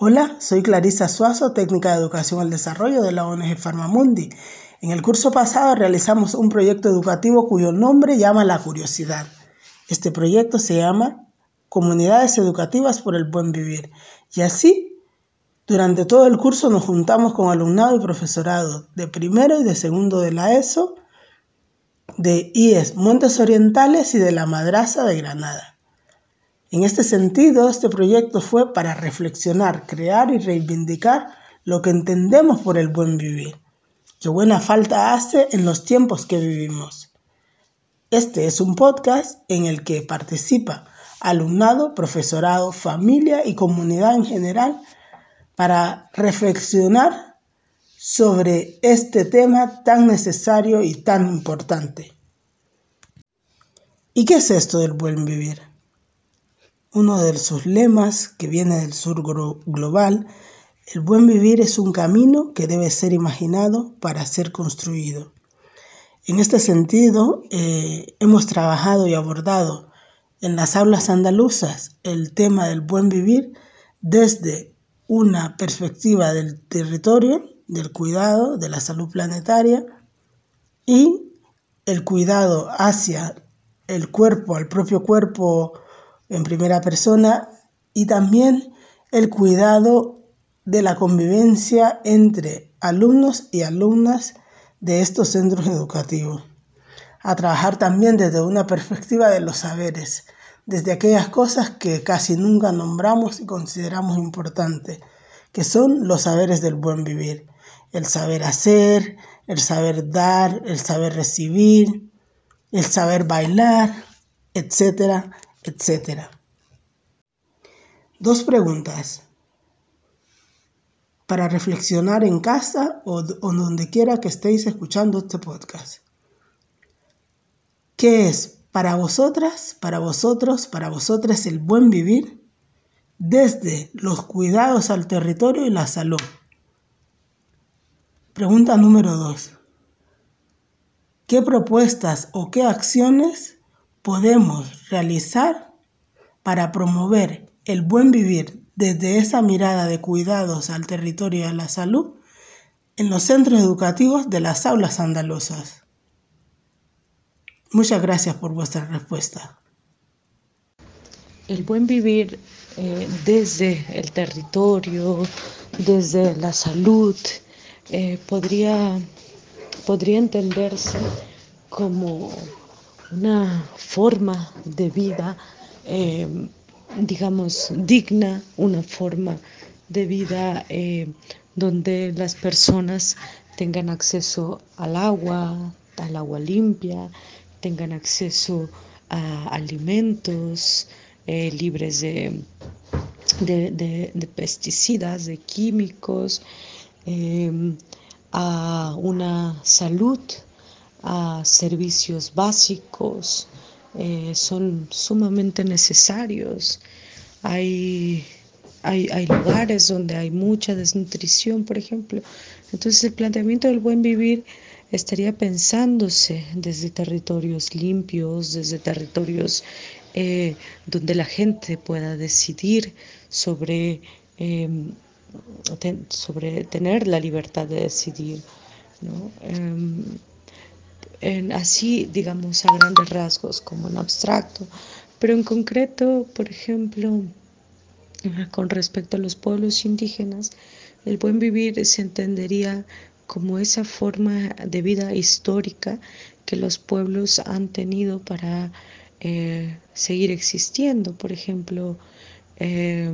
Hola, soy Clarisa Suazo, técnica de educación al desarrollo de la ONG Farmamundi. En el curso pasado realizamos un proyecto educativo cuyo nombre llama La Curiosidad. Este proyecto se llama Comunidades Educativas por el Buen Vivir. Y así, durante todo el curso nos juntamos con alumnado y profesorado de primero y de segundo de la ESO, de IES Montes Orientales y de la Madraza de Granada. En este sentido, este proyecto fue para reflexionar, crear y reivindicar lo que entendemos por el buen vivir, que buena falta hace en los tiempos que vivimos. Este es un podcast en el que participa alumnado, profesorado, familia y comunidad en general para reflexionar sobre este tema tan necesario y tan importante. ¿Y qué es esto del buen vivir? Uno de sus lemas, que viene del sur global, el buen vivir es un camino que debe ser imaginado para ser construido. En este sentido, eh, hemos trabajado y abordado en las aulas andaluzas el tema del buen vivir desde una perspectiva del territorio, del cuidado, de la salud planetaria y el cuidado hacia el cuerpo, al propio cuerpo en primera persona y también el cuidado de la convivencia entre alumnos y alumnas de estos centros educativos. A trabajar también desde una perspectiva de los saberes, desde aquellas cosas que casi nunca nombramos y consideramos importantes, que son los saberes del buen vivir. El saber hacer, el saber dar, el saber recibir, el saber bailar, etcétera, etcétera. Dos preguntas para reflexionar en casa o, o donde quiera que estéis escuchando este podcast. ¿Qué es para vosotras, para vosotros, para vosotras el buen vivir desde los cuidados al territorio y la salud? Pregunta número dos. ¿Qué propuestas o qué acciones podemos realizar para promover el buen vivir desde esa mirada de cuidados al territorio y a la salud en los centros educativos de las aulas andaluzas? Muchas gracias por vuestra respuesta. El buen vivir eh, desde el territorio, desde la salud, eh, podría, podría entenderse como una forma de vida, eh, digamos, digna, una forma de vida eh, donde las personas tengan acceso al agua, al agua limpia, tengan acceso a alimentos eh, libres de, de, pesticidas, de químicos, a una salud a servicios básicos, eh, son sumamente necesarios. Hay, hay, hay, lugares donde hay mucha desnutrición, por ejemplo. Entonces el planteamiento del buen vivir estaría pensándose desde territorios limpios, desde territorios eh, donde la gente pueda decidir sobre, em, sobre tener la libertad de decidir. ¿no? Así, digamos, a grandes rasgos, como en abstracto, pero en concreto, por ejemplo, con respecto a los pueblos indígenas, el buen vivir se entendería como esa forma de vida histórica que los pueblos han tenido para eh, seguir existiendo. Por ejemplo, eh,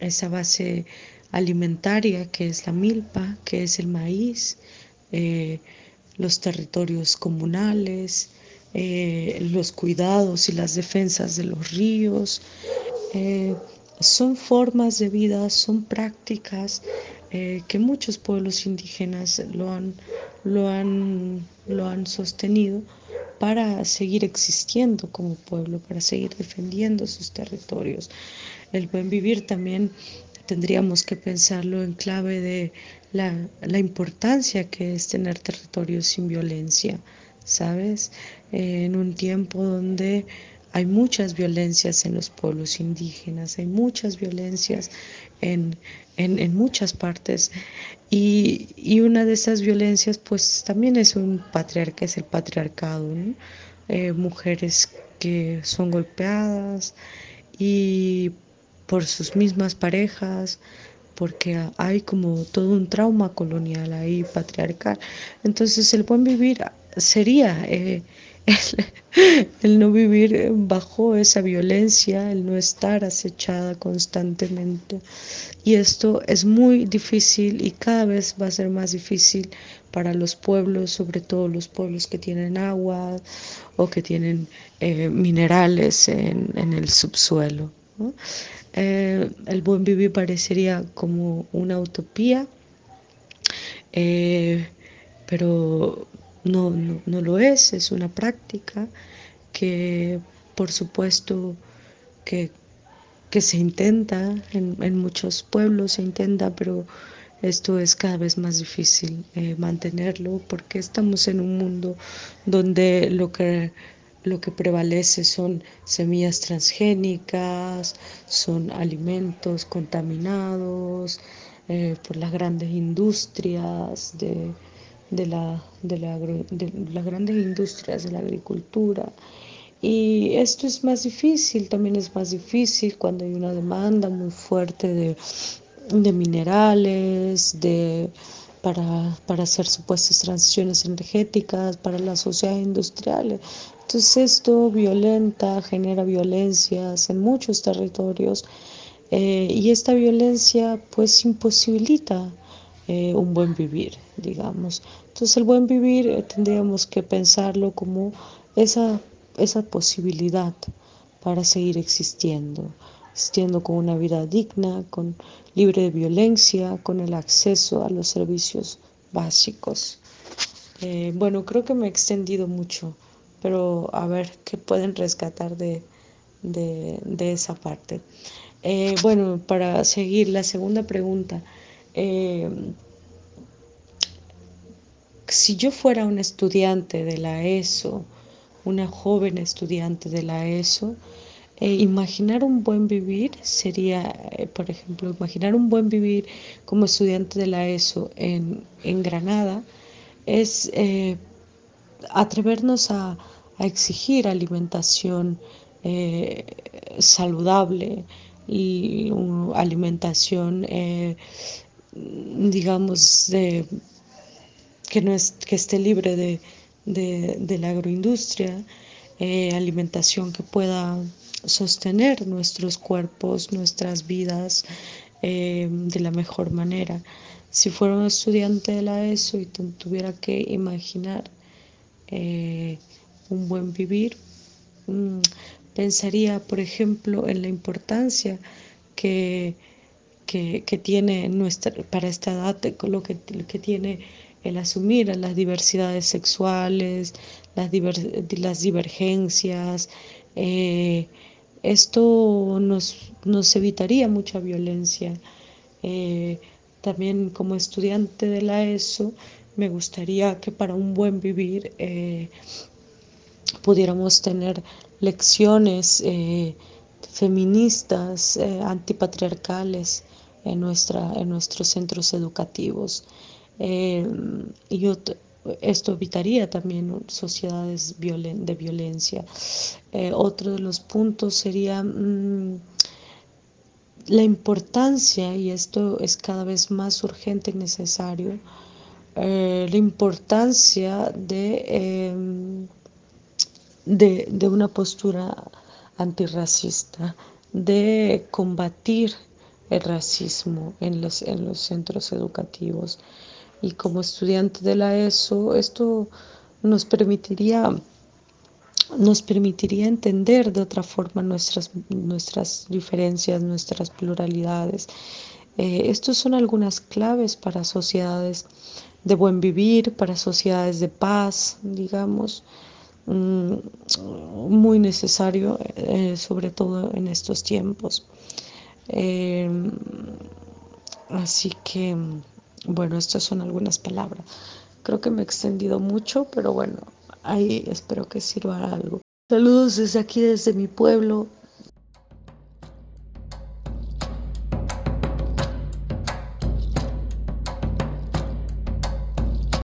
esa base alimentaria que es la milpa, que es el maíz, eh, los territorios comunales, eh, los cuidados y las defensas de los ríos. Eh, son formas de vida, son prácticas eh, que muchos pueblos indígenas lo han, lo, han, lo han sostenido para seguir existiendo como pueblo, para seguir defendiendo sus territorios. El buen vivir también tendríamos que pensarlo en clave de la, importancia que es tener territorios sin violencia, ¿sabes? en un tiempo donde hay muchas violencias en los pueblos indígenas, hay muchas violencias en, en, muchas partes. Y, y, una de esas violencias, pues también es un patriarca, es el patriarcado, eh, mujeres que son golpeadas y por sus mismas parejas, porque hay como todo un trauma colonial ahí, patriarcal. Entonces el buen vivir sería eh, el, no vivir bajo esa violencia, el no estar acechada constantemente. Y esto es muy difícil y cada vez va a ser más difícil para los pueblos, sobre todo los pueblos que tienen agua o que tienen eh, minerales en, el subsuelo. Eh, el buen vivir parecería como una utopía, eh, pero no, no, lo es, es una práctica que por supuesto que, que se intenta, en, en, muchos pueblos se intenta, pero esto es cada vez más difícil eh, mantenerlo porque estamos en un mundo donde lo que, lo que prevalece son semillas transgénicas, son alimentos contaminados eh, por las grandes industrias de de, la, de, las grandes industrias de la agricultura. Y esto es más difícil, también es más difícil cuando hay una demanda muy fuerte de, de minerales, de, para, para, hacer supuestas transiciones energéticas, para la sociedad industrial. Entonces esto violenta, genera violencias en muchos territorios eh, y esta violencia pues imposibilita eh, un buen vivir, digamos. Entonces el buen vivir eh, tendríamos que pensarlo como esa, esa posibilidad para seguir existiendo, existiendo con una vida digna, con, libre de violencia, con el acceso a los servicios básicos. Bueno, creo que me he extendido mucho, pero a ver qué pueden rescatar de, de, esa parte. bueno, para seguir, la segunda pregunta. Eh, si yo fuera un estudiante de la ESO, una joven estudiante de la ESO, eh, imaginar un buen vivir sería, eh, por ejemplo, imaginar un buen vivir como estudiante de la ESO en, Granada, es atrevernos a, exigir alimentación saludable y alimentación digamos, de, que, no es, que esté libre de, de, la agroindustria, eh, alimentación que pueda sostener nuestros cuerpos, nuestras vidas eh, de la mejor manera. Si fuera un estudiante de la ESO y tuviera que imaginar eh, un buen vivir, mm, pensaría, por ejemplo, en la importancia que que, tiene nuestra, para esta edad, lo que, que tiene el asumir las diversidades sexuales, las, las divergencias. Eh, esto nos, nos, evitaría mucha violencia. Eh, también como estudiante de la ESO, me gustaría que para un buen vivir eh, pudiéramos tener lecciones feministas, antipatriarcales, en, nuestra, en nuestros centros educativos. Eh, y esto evitaría también sociedades de violencia. Eh, otro de los puntos sería mm, la importancia, y esto es cada vez más urgente y necesario, eh, la importancia de, em, de, de una postura antirracista, de combatir el racismo en los, en los centros educativos. Y como estudiante de la ESO, esto nos permitiría, nos permitiría entender de otra forma nuestras, nuestras diferencias, nuestras pluralidades. Eh, son algunas claves para sociedades de buen vivir, para sociedades de paz, digamos, mm, muy necesario, eh, sobre todo en estos tiempos. Em, así que, bueno, estas son algunas palabras. Creo que me he extendido mucho, pero bueno, ahí espero que sirva algo. Saludos desde aquí, desde mi pueblo,